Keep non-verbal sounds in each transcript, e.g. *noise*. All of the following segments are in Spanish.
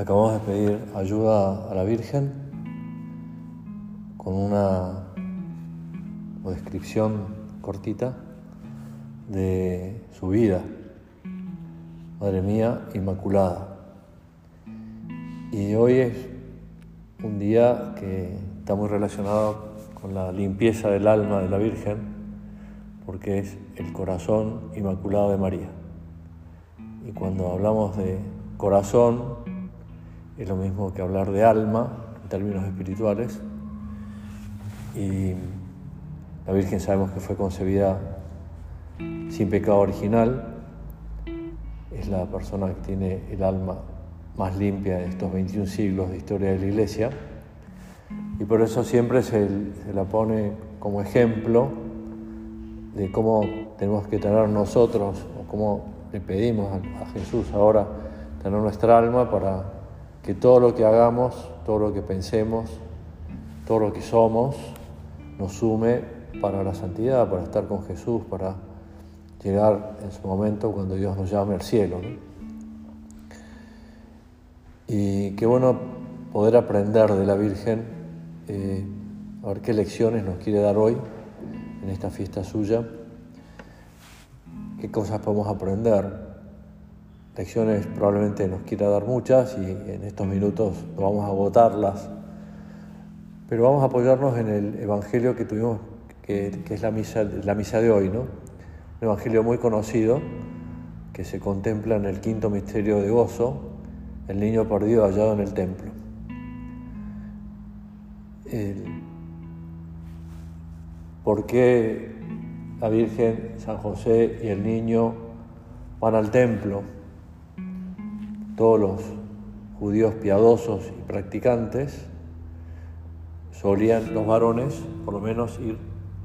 Acabamos de pedir ayuda a la Virgen con una descripción cortita de su vida. Madre mía, Inmaculada. Y hoy es un día que está muy relacionado con la limpieza del alma de la Virgen, porque es el corazón inmaculado de María. Y cuando hablamos de corazón, es lo mismo que hablar de alma en términos espirituales. Y la Virgen sabemos que fue concebida sin pecado original, es la persona que tiene el alma más limpia de estos 21 siglos de historia de la Iglesia, y por eso siempre se, la pone como ejemplo de cómo tenemos que tener nosotros, o cómo le pedimos a Jesús ahora tener nuestra alma para que todo lo que hagamos, todo lo que pensemos, todo lo que somos, nos sume para la santidad, para estar con Jesús, para llegar en su momento cuando Dios nos llame al cielo. Y qué bueno poder aprender de la Virgen, eh, a ver qué lecciones nos quiere dar hoy en esta fiesta suya, qué cosas podemos aprender lecciones probablemente nos quiera dar muchas y en estos minutos vamos a agotarlas, pero vamos a apoyarnos en el Evangelio que tuvimos, que, es la misa, la misa de hoy, ¿no? un Evangelio muy conocido que se contempla en el quinto misterio de gozo, el niño perdido hallado en el templo. ¿Por qué la Virgen, San José y el niño van al templo? Todos los judíos piadosos y practicantes, solían los varones por lo menos ir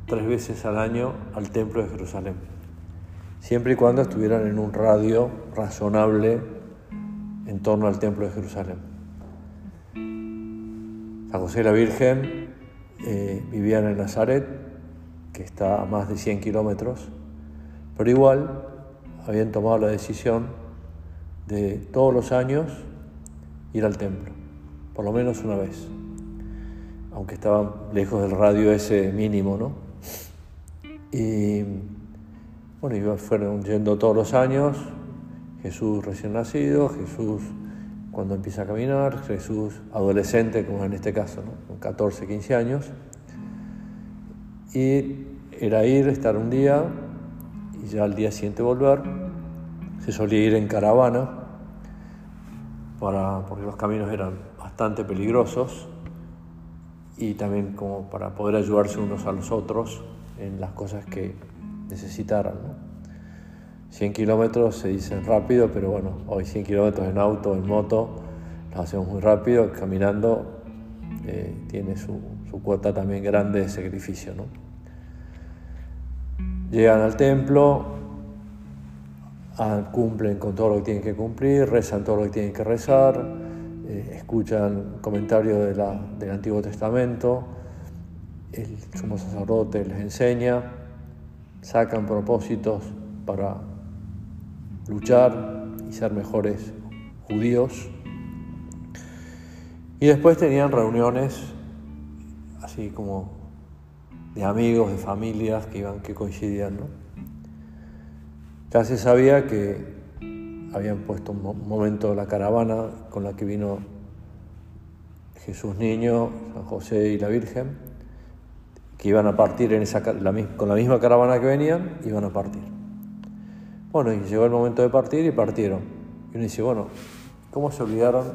tres veces al año al templo de Jerusalén, siempre y cuando estuvieran en un radio razonable en torno al templo de Jerusalén. San José y la Virgen eh, vivían en Nazaret, que está a más de 100 kilómetros, pero igual habían tomado la decisión de todos los años ir al templo, por lo menos una vez, aunque estaban lejos del radio ese mínimo, ¿no? Y bueno, fueron yendo todos los años, Jesús recién nacido, Jesús cuando empieza a caminar, Jesús adolescente, como en este caso, con 14, 15 años, y era ir, estar un día y ya al día siguiente volver se solía ir en caravana para, porque los caminos eran bastante peligrosos y también como para poder ayudarse unos a los otros en las cosas que necesitaran. 100 kilómetros se dicen rápido, pero bueno, hoy 100 kilómetros en auto, en moto, los hacemos muy rápido, caminando eh, tiene su, su, cuota también grande de sacrificio. ¿no? Llegan al templo, cumplen con todo lo que tienen que cumplir, rezan todo lo que tienen que rezar, eh, escuchan comentarios del Antiguo Testamento, el sumo sacerdote les enseña, sacan propósitos para luchar y ser mejores judíos. Y después tenían reuniones así como de amigos, de familias que iban, que coincidían, ¿no? Ya se sabía que habían puesto un momento la caravana con la que vino Jesús Niño, San José y la Virgen, que iban a partir en esa, con la misma caravana que venían, iban a partir. Bueno, y llegó el momento de partir y partieron. Y uno dice, bueno, ¿cómo se olvidaron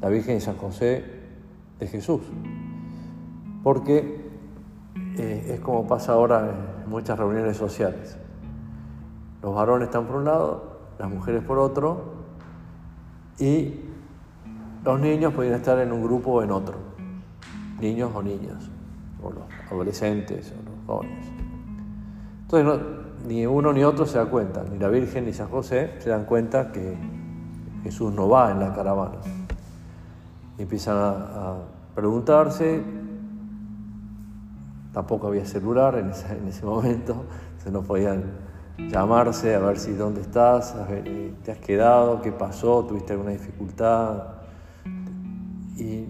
la Virgen y San José de Jesús? Porque eh, es como pasa ahora en muchas reuniones sociales. Los varones están por un lado, las mujeres por otro, y los niños pueden estar en un grupo o en otro, niños o niñas, o los adolescentes o los jóvenes. Entonces ni uno ni otro se da cuenta, ni la Virgen ni San José se dan cuenta que Jesús no va en la caravana. Empiezan a, preguntarse, tampoco había celular en ese, en ese momento, *laughs* se no podían llamarse, a ver si dónde estás, eh, te has quedado, qué pasó, tuviste alguna dificultad, Y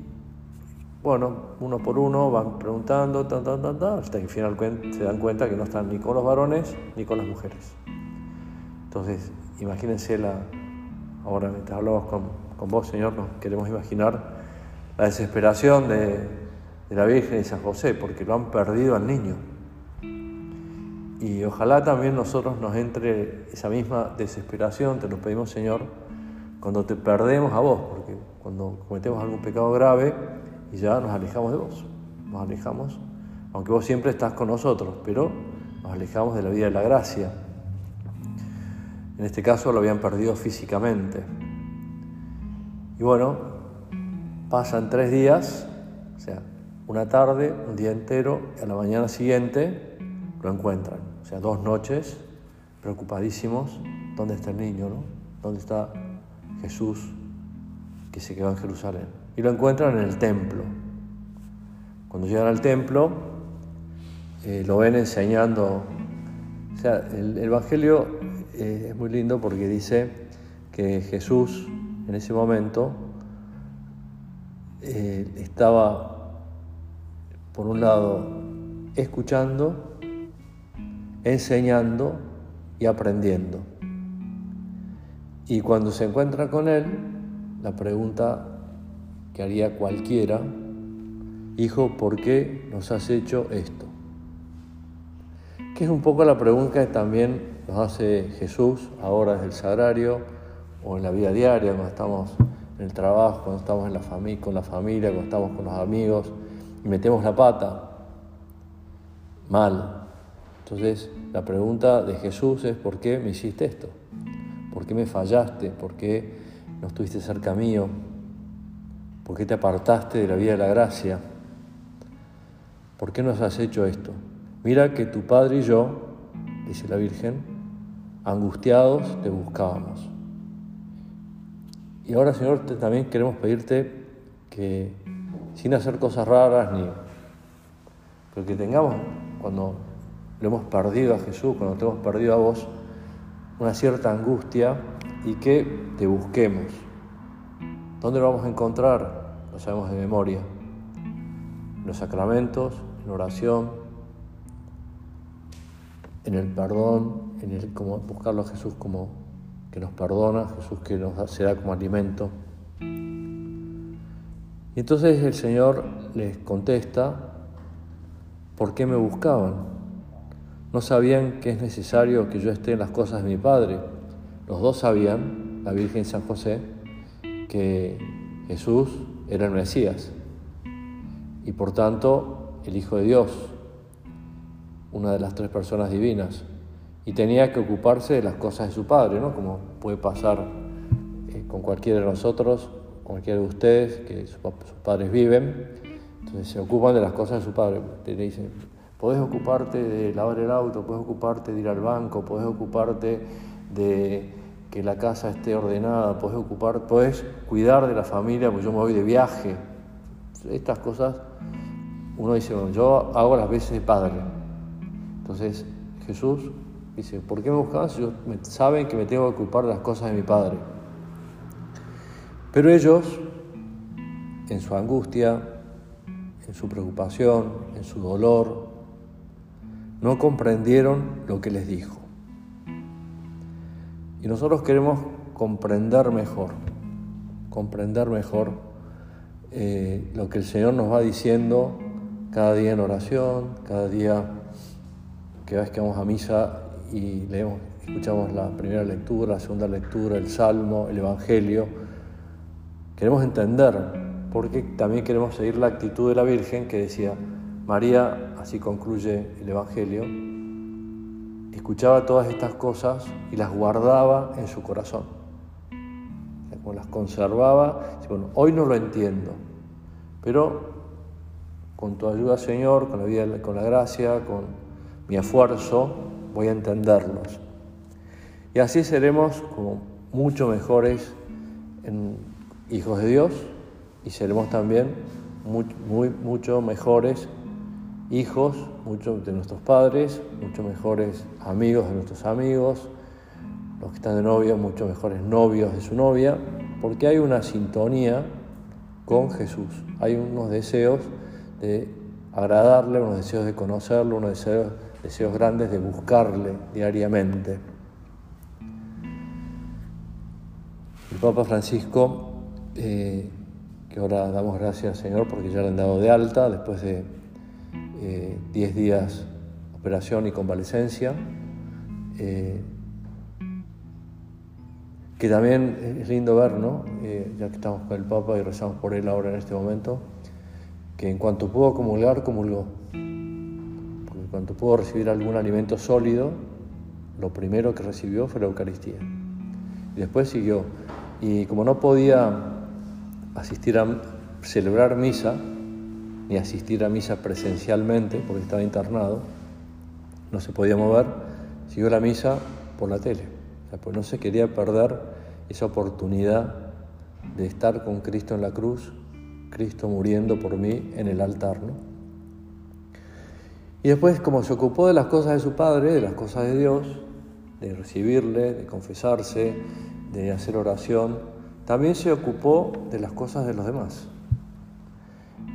bueno, uno por uno van preguntando, hasta que al final se dan cuenta que no están ni con los varones ni con las mujeres. Entonces, imagínense la, ahora mientras hablamos con, con vos, Señor, nos queremos imaginar la desesperación de, de la Virgen y San José, porque lo han perdido al niño. Y ojalá también nosotros nos entre esa misma desesperación, te lo pedimos Señor, cuando te perdemos a vos, porque cuando cometemos algún pecado grave y ya nos alejamos de vos, nos alejamos, aunque vos siempre estás con nosotros, pero nos alejamos de la vida de la gracia. En este caso lo habían perdido físicamente. Y bueno, pasan tres días, o sea, una tarde, un día entero, y a la mañana siguiente lo encuentran. Sea, dos noches preocupadísimos, ¿dónde está el niño? No? ¿Dónde está Jesús que se quedó en Jerusalén? Y lo encuentran en el templo. Cuando llegan al templo, eh, lo ven enseñando. O sea, el Evangelio eh, es muy lindo porque dice que Jesús en ese momento eh, estaba, por un lado, escuchando, enseñando y aprendiendo. Y cuando se encuentra con Él, la pregunta que haría cualquiera, Hijo, ¿por qué nos has hecho esto? Que es un poco la pregunta que también nos hace Jesús ahora desde el sagrario o en la vida diaria, cuando estamos en el trabajo, cuando estamos en la familia, con la familia, cuando estamos con los amigos y metemos la pata mal. Entonces la pregunta de Jesús es ¿por qué me hiciste esto? ¿Por qué me fallaste? ¿Por qué no estuviste cerca mío? ¿Por qué te apartaste de la vida de la gracia? ¿Por qué nos has hecho esto? Mira que tu Padre y yo, dice la Virgen, angustiados te buscábamos. Y ahora, Señor, también queremos pedirte que sin hacer cosas raras ni pero que tengamos cuando lo hemos perdido a Jesús, cuando te hemos perdido a vos, una cierta angustia y que te busquemos. ¿Dónde lo vamos a encontrar? Lo sabemos de memoria. En los sacramentos, en oración, en el perdón, en el buscarlo a Jesús como que nos perdona, Jesús que nos será como alimento. Y entonces el Señor les contesta, ¿por qué me buscaban? No sabían que es necesario que yo esté en las cosas de mi Padre. Los dos sabían, la Virgen y San José, que Jesús era el Mesías y por tanto el Hijo de Dios, una de las tres personas divinas, y tenía que ocuparse de las cosas de su padre, ¿no? Como puede pasar eh, con cualquiera de nosotros, cualquiera de ustedes, que sus, padres viven, entonces se ocupan de las cosas de su padre. Te dicen, podés ocuparte de lavar el auto, podés ocuparte de ir al banco, podés ocuparte de que la casa esté ordenada, podés ocupar, podés cuidar de la familia, porque yo me voy de viaje. Estas cosas, uno dice, bueno, yo hago las veces de padre. Entonces Jesús dice, ¿por qué me buscaban si saben que me tengo que ocupar de las cosas de mi Padre? Pero ellos, en su angustia, en su preocupación, en su dolor, no comprendieron lo que les dijo. Y nosotros queremos comprender mejor, comprender mejor eh, lo que el Señor nos va diciendo cada día en oración, cada día que que vamos a misa y leemos, escuchamos la primera lectura, la segunda lectura, el Salmo, el Evangelio. Queremos entender, porque también queremos seguir la actitud de la Virgen que decía, María, así concluye el Evangelio, escuchaba todas estas cosas y las guardaba en su corazón. Como las conservaba, bueno, hoy no lo entiendo, pero con tu ayuda, Señor, con la, vida, con la gracia, con mi esfuerzo, voy a entenderlos. Y así seremos como mucho mejores hijos de Dios y seremos también muy, muy, mucho mejores hijos mucho de nuestros padres, mucho mejores amigos de nuestros amigos, los que están de novia, mucho mejores novios de su novia, porque hay una sintonía con Jesús. Hay unos deseos de agradarle, unos deseos de conocerlo, unos deseos, deseos grandes de buscarle diariamente. El Papa Francisco, eh, que ahora damos gracias al Señor porque ya le han dado de alta después de 10 eh, días de operación y convalecencia, eh, que también es lindo ver, ¿no? ya que estamos con el Papa y rezamos por él ahora en este momento, que en cuanto pudo comulgar, comulgó. Porque en cuanto pudo recibir algún alimento sólido, lo primero que recibió fue la Eucaristía. Y después siguió. Y como no podía asistir a celebrar misa, ni asistir a misa presencialmente, porque estaba internado, no se podía mover, siguió la misa por la tele. pues no se quería perder esa oportunidad de estar con Cristo en la cruz, Cristo muriendo por mí en el altar. ¿no? Y después, como se ocupó de las cosas de su Padre, de las cosas de Dios, de recibirle, de confesarse, de hacer oración, también se ocupó de las cosas de los demás.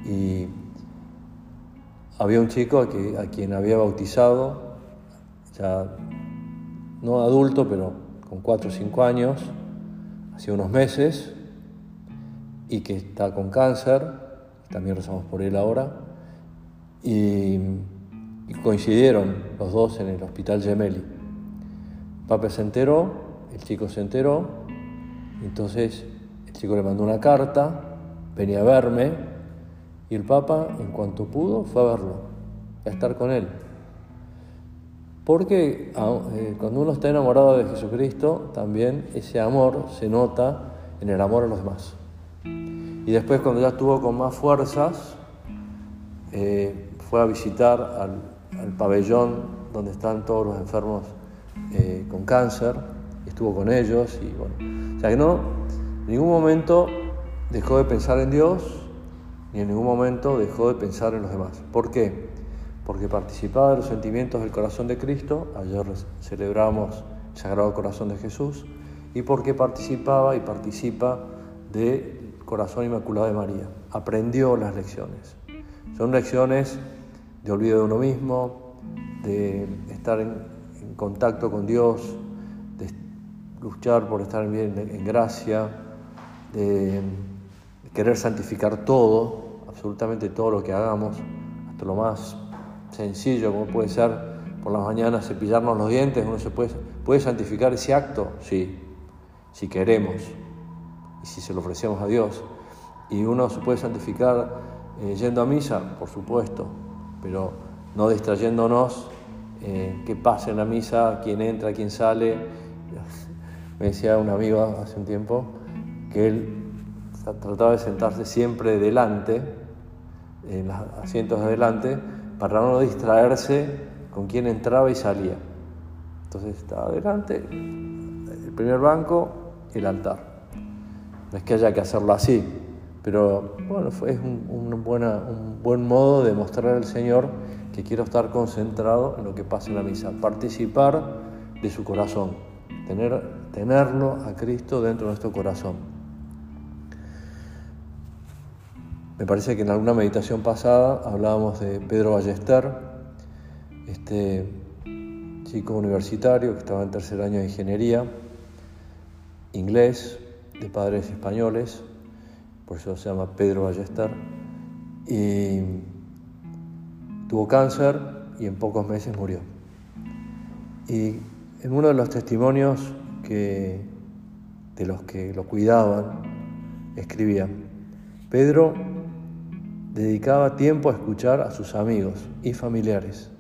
Y había un chico a, quien había bautizado, ya no adulto, pero con cuatro o cinco años, hace unos meses, y que está con cáncer, también rezamos por él ahora, y, coincidieron los dos en el hospital Gemelli. Pape se enteró el chico se enteró, entonces el chico le mandó una carta, venía a verme, y el Papa, en cuanto pudo, fue a verlo, a estar con él. Porque ah, eh, cuando uno está enamorado de Jesucristo, también ese amor se nota en el amor a los demás. Y después, cuando ya estuvo con más fuerzas, eh, fue a visitar al, pabellón donde están todos los enfermos eh, con cáncer estuvo con ellos y bueno. O sea que no, en ningún momento dejó de pensar en Dios ni en ningún momento dejó de pensar en los demás. ¿Por qué? Porque participaba de los sentimientos del corazón de Cristo, ayer celebramos el Sagrado Corazón de Jesús, y porque participaba y participa del Corazón Inmaculado de María. Aprendió las lecciones. Son lecciones de olvido de uno mismo, de estar en, en contacto con Dios, luchar por estar bien en gracia, de querer santificar todo, absolutamente todo lo que hagamos, hasta lo más sencillo como puede ser por las mañanas cepillarnos los dientes, uno se puede, puede santificar ese acto, sí, si queremos y si se lo ofrecemos a Dios. Y uno se puede santificar eh, yendo a misa, por supuesto, pero no distrayéndonos eh, que pase en la misa, quién entra, quién sale, *laughs* me decía un amigo hace un tiempo que él trataba de sentarse siempre delante, en los asientos de delante, para no distraerse con quien entraba y salía. Entonces estaba delante, el primer banco, el altar. No es que haya que hacerlo así, pero bueno, fue, es un, un buen modo de mostrar al Señor que quiero estar concentrado en lo que pasa en la misa, participar de su corazón tener, tenerlo a Cristo dentro de nuestro corazón. Me parece que en alguna meditación pasada hablábamos de Pedro Ballester, este chico universitario que estaba en tercer año de ingeniería, inglés, de padres españoles, por eso se llama Pedro Ballester, y tuvo cáncer y en pocos meses murió. Y en uno de los testimonios que, de los que lo cuidaban, escribía, Pedro dedicaba tiempo a escuchar a sus amigos y familiares,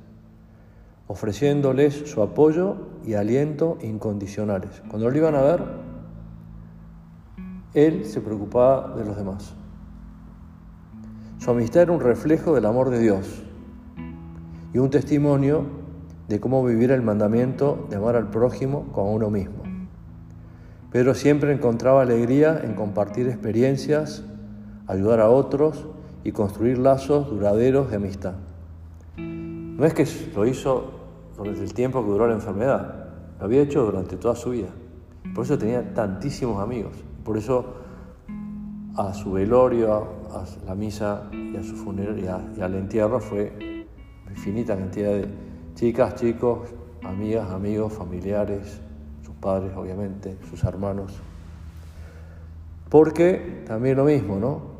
ofreciéndoles su apoyo y aliento incondicionales. Cuando lo iban a ver, él se preocupaba de los demás. Su amistad era un reflejo del amor de Dios y un testimonio de cómo vivir el mandamiento de amar al prójimo como a uno mismo. Pedro siempre encontraba alegría en compartir experiencias, ayudar a otros y construir lazos duraderos de amistad. No es que lo hizo durante el tiempo que duró la enfermedad, lo había hecho durante toda su vida. Por eso tenía tantísimos amigos. Por eso a su velorio, a, la misa y a su funeral y, al entierro fue infinita cantidad de chicas, chicos, amigas, amigos, familiares, sus padres obviamente, sus hermanos. Porque también lo mismo, ¿no?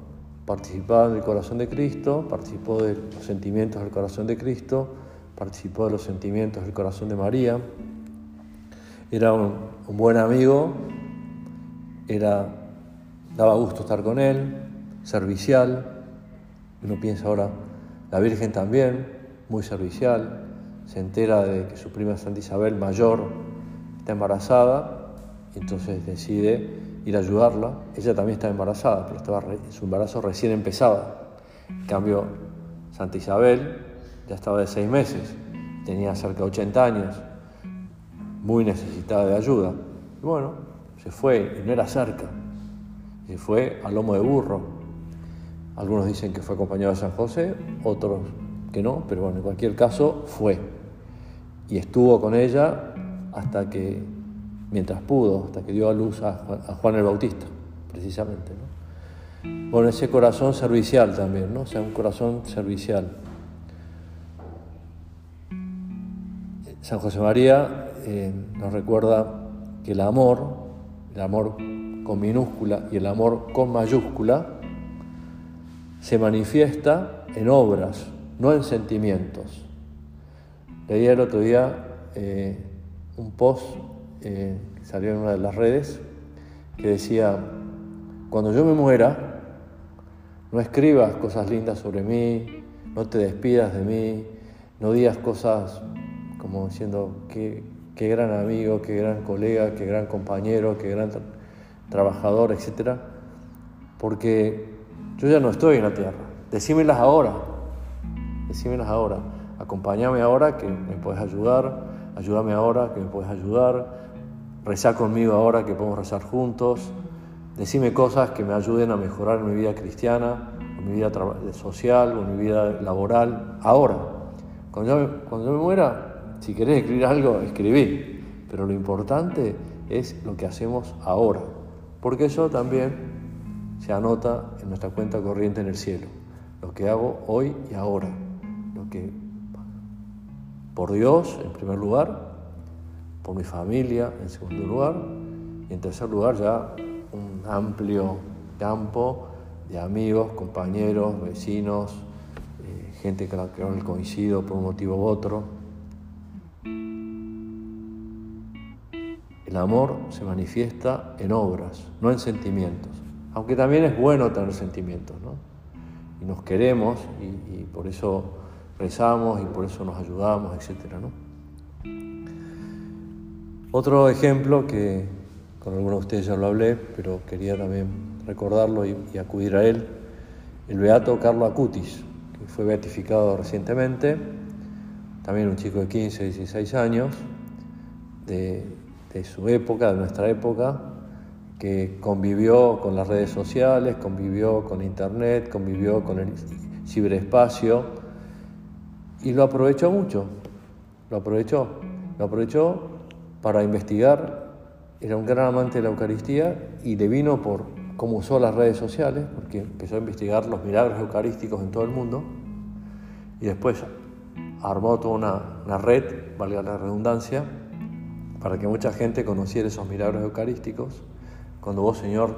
Participaba del corazón de Cristo, participó de los sentimientos del corazón de Cristo, participó de los sentimientos del corazón de María, era un, buen amigo, era, daba gusto estar con él, servicial, uno piensa ahora, la Virgen también, muy servicial, se entera de que su prima Santa Isabel mayor está embarazada, entonces decide ir a ayudarla. Ella también está embarazada, pero estaba, su embarazo recién empezaba. En cambio, Santa Isabel ya estaba de seis meses, tenía cerca de 80 años, muy necesitada de ayuda. Bueno, se fue y no era cerca, se fue a lomo de burro. Algunos dicen que fue acompañado de San José, otros que no, pero bueno, en cualquier caso fue. Y estuvo con ella hasta que, mientras pudo, hasta que dio a luz a Juan, el Bautista, precisamente. ¿no? Bueno, ese corazón servicial también, ¿no? O sea, un corazón servicial. San José María eh, nos recuerda que el amor, el amor con minúscula y el amor con mayúscula, se manifiesta en obras, no en sentimientos. Leí el otro día eh, un post eh, salió en una de las redes que decía, cuando yo me muera, no escribas cosas lindas sobre mí, no te despidas de mí, no digas cosas como diciendo qué gran amigo, qué gran colega, qué gran compañero, qué gran trabajador, etc. Porque yo ya no estoy en la tierra. Decímelas ahora, decímelas ahora. Acompáñame ahora que me puedes ayudar, ayúdame ahora que me puedes ayudar, rezá conmigo ahora que podemos rezar juntos, decime cosas que me ayuden a mejorar mi vida cristiana, en mi vida social, en mi vida laboral, ahora. Cuando yo, cuando yo me muera, si querés escribir algo, escribí. Pero lo importante es lo que hacemos ahora. Porque eso también se anota en nuestra cuenta corriente en el cielo. Lo que hago hoy y ahora. Lo que por Dios, en primer lugar, por mi familia, en segundo lugar, y en tercer lugar ya un amplio campo de amigos, compañeros, vecinos, eh, gente que no coincido por un motivo u otro. El amor se manifiesta en obras, no en sentimientos. Aunque también es bueno tener sentimientos, ¿no? Y nos queremos y, por eso rezamos y por eso nos ayudamos, etc. ¿no? Otro ejemplo que con algunos de ustedes ya lo hablé, pero quería también recordarlo y, acudir a él, el beato Carlo Acutis, que fue beatificado recientemente, también un chico de 15, 16 años, de de su época, de nuestra época, que convivió con las redes sociales, convivió con Internet, convivió con el ciberespacio y lo aprovechó mucho, lo aprovechó, lo aprovechó para investigar, era un gran amante de la Eucaristía y le vino por cómo usó las redes sociales, porque empezó a investigar los milagros eucarísticos en todo el mundo y después armó toda una, una red, valga la redundancia, para que mucha gente conociera esos milagros eucarísticos, cuando vos, Señor,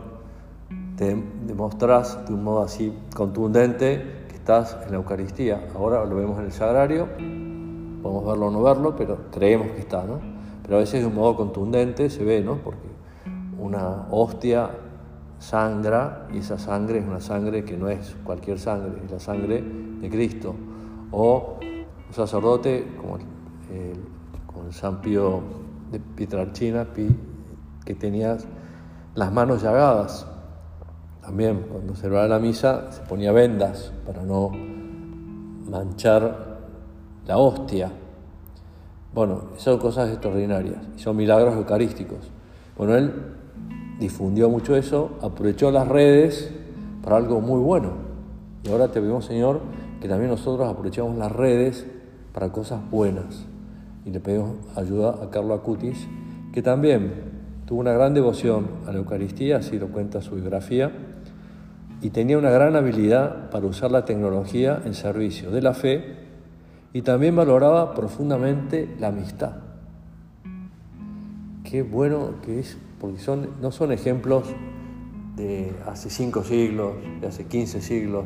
te demostrás de un modo así contundente que estás en la Eucaristía. Ahora lo vemos en el sagrario, podemos verlo o no verlo, pero creemos que está, ¿no? Pero a veces de un modo contundente se ve, ¿no? Porque una hostia sangra y esa sangre es una sangre que no es cualquier sangre, es la sangre de Cristo. O un sacerdote como el, San Pío de Pietrarchina que tenía las manos llagadas. También cuando va la misa se ponía vendas para no manchar la hostia. Bueno, son cosas extraordinarias son milagros eucarísticos. Bueno, él difundió mucho eso, aprovechó las redes para algo muy bueno. Y ahora te pedimos, Señor, que también nosotros aprovechemos las redes para cosas buenas y le pedimos ayuda a Carlo Acutis, que también tuvo una gran devoción a la Eucaristía, así lo cuenta su biografía, y tenía una gran habilidad para usar la tecnología en servicio de la fe y también valoraba profundamente la amistad. Qué bueno que es, porque son, no son ejemplos de hace cinco siglos, de hace 15 siglos,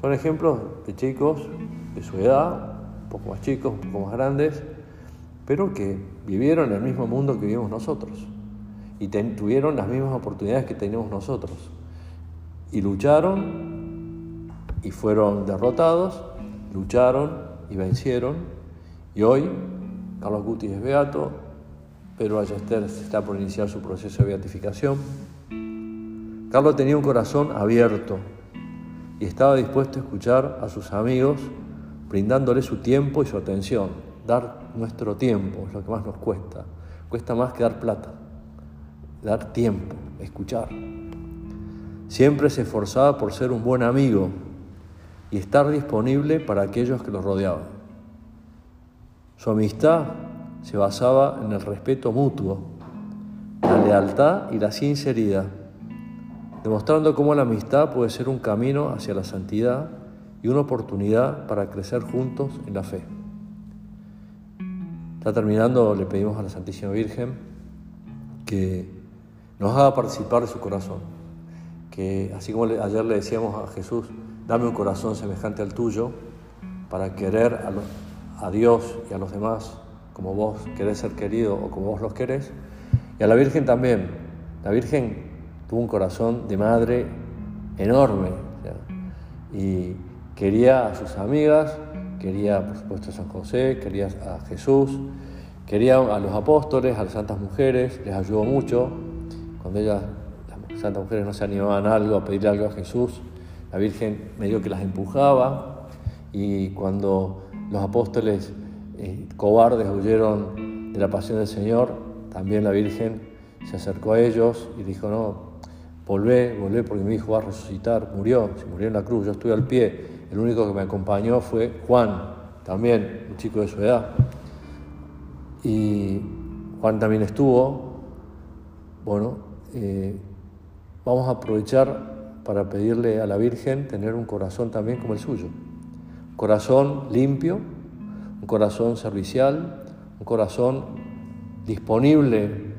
son ejemplos de chicos de su edad, un poco más chicos, un poco más grandes, pero que vivieron el mismo mundo que vivimos nosotros y tuvieron las mismas oportunidades que tenemos nosotros. Y lucharon y fueron derrotados, lucharon y vencieron. Y hoy Carlos Guti es beato, Pedro Ayester está por iniciar su proceso de beatificación. Carlos tenía un corazón abierto y estaba dispuesto a escuchar a sus amigos brindándole su tiempo y su atención. Dar nuestro tiempo es lo que más nos cuesta. Cuesta más que dar plata. Dar tiempo, escuchar. Siempre se esforzaba por ser un buen amigo y estar disponible para aquellos que lo rodeaban. Su amistad se basaba en el respeto mutuo, la lealtad y la sinceridad, demostrando cómo la amistad puede ser un camino hacia la santidad y una oportunidad para crecer juntos en la fe. Ya terminando, le pedimos a la Santísima Virgen que nos haga participar de su corazón, que así como ayer le decíamos a Jesús, dame un corazón semejante al tuyo para querer a, Dios y a los demás como vos querés ser querido o como vos los querés, y a la Virgen también. La Virgen tuvo un corazón de madre enorme y quería a sus amigas, quería por supuesto a San José, quería a Jesús, quería a los apóstoles, a las santas mujeres, les ayudó mucho. Cuando ellas, las santas mujeres no se animaban a algo, a pedirle algo a Jesús, la Virgen medio que las empujaba y cuando los apóstoles eh, cobardes huyeron de la pasión del Señor, también la Virgen se acercó a ellos y dijo, no, volvé, volvé porque mi hijo va a resucitar, murió, se murió en la cruz, yo estuve al pie, el único que me acompañó fue Juan, también un chico de su edad. Y Juan también estuvo. Bueno, eh, vamos a aprovechar para pedirle a la Virgen tener un corazón también como el suyo. Un corazón limpio, un corazón servicial, un corazón disponible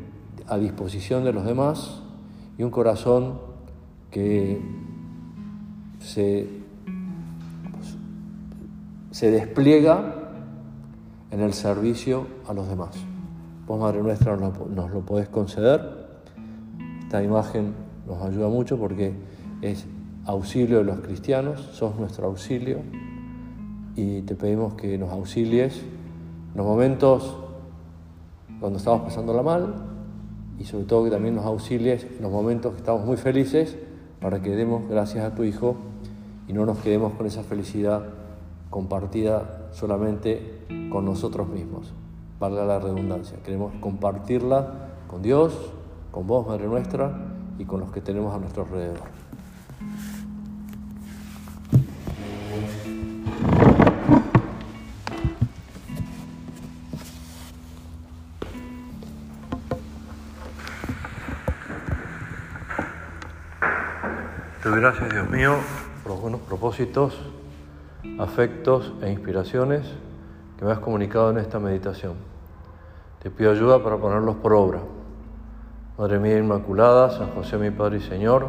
a disposición de los demás y un corazón que se despliega en el servicio a los demás. Vos, Madre Nuestra, nos lo, podés conceder. Esta imagen nos ayuda mucho porque es auxilio de los cristianos, sos nuestro auxilio y te pedimos que nos auxilies en los momentos cuando estamos pasándola mal y sobre todo que también nos auxilies en los momentos que estamos muy felices para que demos gracias a tu Hijo y no nos quedemos con esa felicidad compartida solamente con nosotros mismos, valga la redundancia. Queremos compartirla con Dios, con vos, Madre nuestra, y con los que tenemos a nuestro alrededor. Gracias, Dios mío, por los buenos propósitos afectos e inspiraciones que me has comunicado en esta meditación. Te pido ayuda para ponerlos por obra. Madre mía Inmaculada, San José mi Padre y Señor,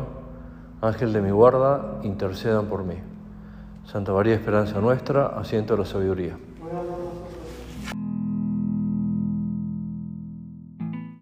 Ángel de mi guarda, intercedan por mí. Santa María Esperanza nuestra, asiento de la sabiduría.